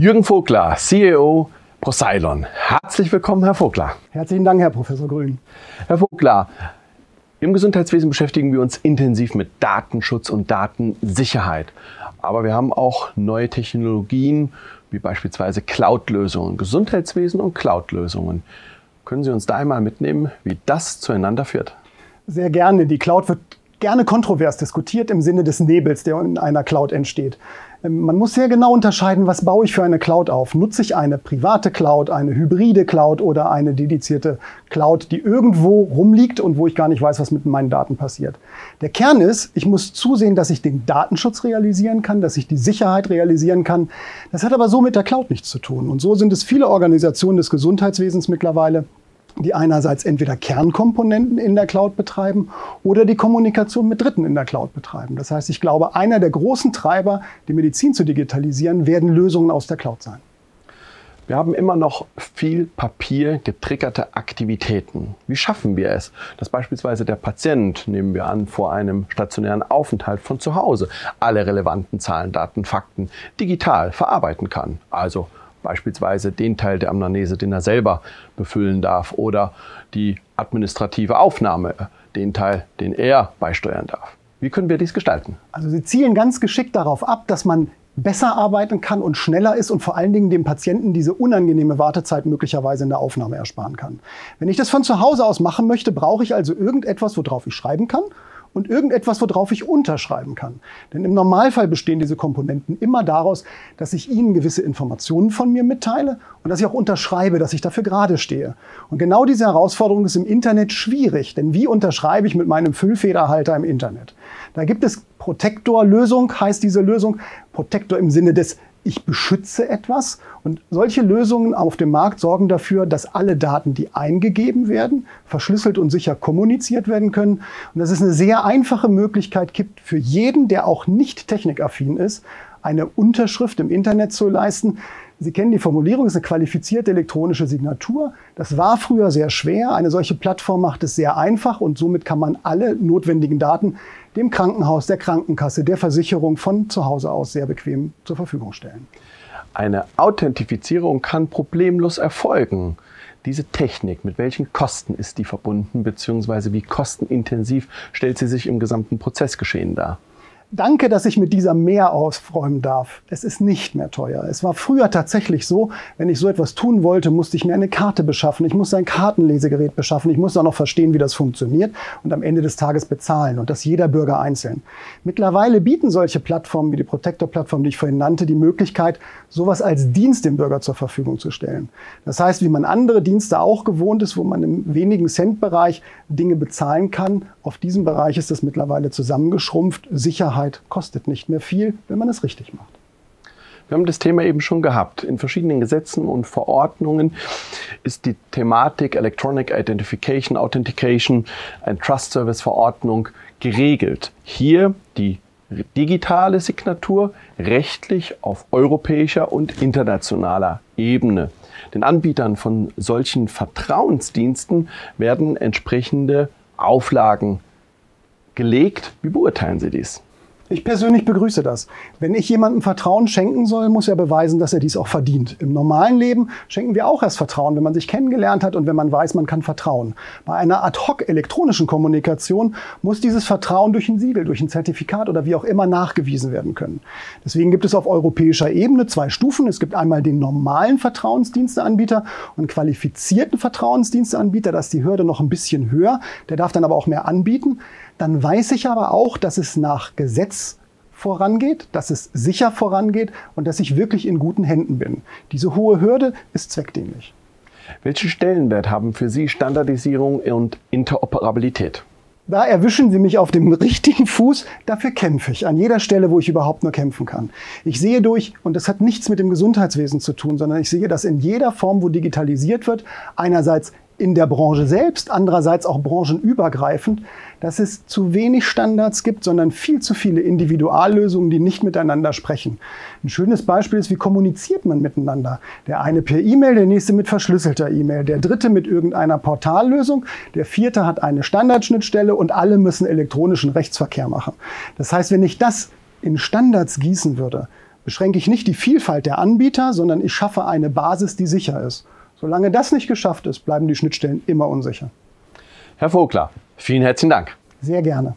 Jürgen Vogler, CEO Proceilon. Herzlich willkommen, Herr Vogler. Herzlichen Dank, Herr Professor Grün. Herr Vogler, im Gesundheitswesen beschäftigen wir uns intensiv mit Datenschutz und Datensicherheit. Aber wir haben auch neue Technologien, wie beispielsweise Cloud-Lösungen, Gesundheitswesen und Cloud-Lösungen. Können Sie uns da einmal mitnehmen, wie das zueinander führt? Sehr gerne. Die Cloud wird gerne kontrovers diskutiert im Sinne des Nebels, der in einer Cloud entsteht. Ähm, man muss sehr genau unterscheiden, was baue ich für eine Cloud auf. Nutze ich eine private Cloud, eine hybride Cloud oder eine dedizierte Cloud, die irgendwo rumliegt und wo ich gar nicht weiß, was mit meinen Daten passiert. Der Kern ist, ich muss zusehen, dass ich den Datenschutz realisieren kann, dass ich die Sicherheit realisieren kann. Das hat aber so mit der Cloud nichts zu tun. Und so sind es viele Organisationen des Gesundheitswesens mittlerweile, die einerseits entweder Kernkomponenten in der Cloud betreiben oder die Kommunikation mit Dritten in der Cloud betreiben. Das heißt, ich glaube, einer der großen Treiber, die Medizin zu digitalisieren, werden Lösungen aus der Cloud sein. Wir haben immer noch viel Papier getriggerte Aktivitäten. Wie schaffen wir es, dass beispielsweise der Patient, nehmen wir an, vor einem stationären Aufenthalt von zu Hause alle relevanten Zahlen, Daten, Fakten digital verarbeiten kann? Also beispielsweise den Teil der Amnese, den er selber befüllen darf oder die administrative Aufnahme, den Teil, den er beisteuern darf. Wie können wir dies gestalten? Also Sie zielen ganz geschickt darauf ab, dass man besser arbeiten kann und schneller ist und vor allen Dingen dem Patienten diese unangenehme Wartezeit möglicherweise in der Aufnahme ersparen kann. Wenn ich das von zu Hause aus machen möchte, brauche ich also irgendetwas, worauf ich schreiben kann und irgendetwas, worauf ich unterschreiben kann. Denn im Normalfall bestehen diese Komponenten immer daraus, dass ich Ihnen gewisse Informationen von mir mitteile und dass ich auch unterschreibe, dass ich dafür gerade stehe. Und genau diese Herausforderung ist im Internet schwierig, denn wie unterschreibe ich mit meinem Füllfederhalter im Internet? Da gibt es Protektor-Lösung, heißt diese Lösung. Protektor im Sinne des ich beschütze etwas. Und solche Lösungen auf dem Markt sorgen dafür, dass alle Daten, die eingegeben werden, verschlüsselt und sicher kommuniziert werden können. Und dass es eine sehr einfache Möglichkeit gibt, für jeden, der auch nicht technikaffin ist, eine Unterschrift im Internet zu leisten. Sie kennen die Formulierung, es ist eine qualifizierte elektronische Signatur. Das war früher sehr schwer. Eine solche Plattform macht es sehr einfach und somit kann man alle notwendigen Daten dem Krankenhaus, der Krankenkasse, der Versicherung von zu Hause aus sehr bequem zur Verfügung stellen. Eine Authentifizierung kann problemlos erfolgen. Diese Technik, mit welchen Kosten ist die verbunden, beziehungsweise wie kostenintensiv stellt sie sich im gesamten Prozessgeschehen dar? Danke, dass ich mit dieser mehr aufräumen darf. Es ist nicht mehr teuer. Es war früher tatsächlich so, wenn ich so etwas tun wollte, musste ich mir eine Karte beschaffen. Ich musste ein Kartenlesegerät beschaffen. Ich musste auch noch verstehen, wie das funktioniert und am Ende des Tages bezahlen und das jeder Bürger einzeln. Mittlerweile bieten solche Plattformen wie die Protector-Plattform, die ich vorhin nannte, die Möglichkeit, sowas als Dienst dem Bürger zur Verfügung zu stellen. Das heißt, wie man andere Dienste auch gewohnt ist, wo man im wenigen Cent-Bereich Dinge bezahlen kann, auf diesem Bereich ist das mittlerweile zusammengeschrumpft. Sicherheit Sicherheit kostet nicht mehr viel, wenn man es richtig macht. Wir haben das Thema eben schon gehabt. In verschiedenen Gesetzen und Verordnungen ist die Thematik Electronic Identification, Authentication, ein Trust Service Verordnung geregelt. Hier die digitale Signatur rechtlich auf europäischer und internationaler Ebene. Den Anbietern von solchen Vertrauensdiensten werden entsprechende Auflagen gelegt. Wie beurteilen Sie dies? Ich persönlich begrüße das. Wenn ich jemandem Vertrauen schenken soll, muss er beweisen, dass er dies auch verdient. Im normalen Leben schenken wir auch erst Vertrauen, wenn man sich kennengelernt hat und wenn man weiß, man kann vertrauen. Bei einer ad hoc elektronischen Kommunikation muss dieses Vertrauen durch ein Siegel, durch ein Zertifikat oder wie auch immer nachgewiesen werden können. Deswegen gibt es auf europäischer Ebene zwei Stufen. Es gibt einmal den normalen Vertrauensdiensteanbieter und qualifizierten Vertrauensdiensteanbieter. Da ist die Hürde noch ein bisschen höher. Der darf dann aber auch mehr anbieten. Dann weiß ich aber auch, dass es nach Gesetz vorangeht, dass es sicher vorangeht und dass ich wirklich in guten Händen bin. Diese hohe Hürde ist zweckdienlich. Welchen Stellenwert haben für Sie Standardisierung und Interoperabilität? Da erwischen Sie mich auf dem richtigen Fuß. Dafür kämpfe ich an jeder Stelle, wo ich überhaupt nur kämpfen kann. Ich sehe durch, und das hat nichts mit dem Gesundheitswesen zu tun, sondern ich sehe, dass in jeder Form, wo digitalisiert wird, einerseits in der Branche selbst, andererseits auch branchenübergreifend, dass es zu wenig Standards gibt, sondern viel zu viele Individuallösungen, die nicht miteinander sprechen. Ein schönes Beispiel ist, wie kommuniziert man miteinander? Der eine per E-Mail, der nächste mit verschlüsselter E-Mail, der dritte mit irgendeiner Portallösung, der vierte hat eine Standardschnittstelle und alle müssen elektronischen Rechtsverkehr machen. Das heißt, wenn ich das in Standards gießen würde, beschränke ich nicht die Vielfalt der Anbieter, sondern ich schaffe eine Basis, die sicher ist. Solange das nicht geschafft ist, bleiben die Schnittstellen immer unsicher. Herr Vogler, vielen herzlichen Dank. Sehr gerne.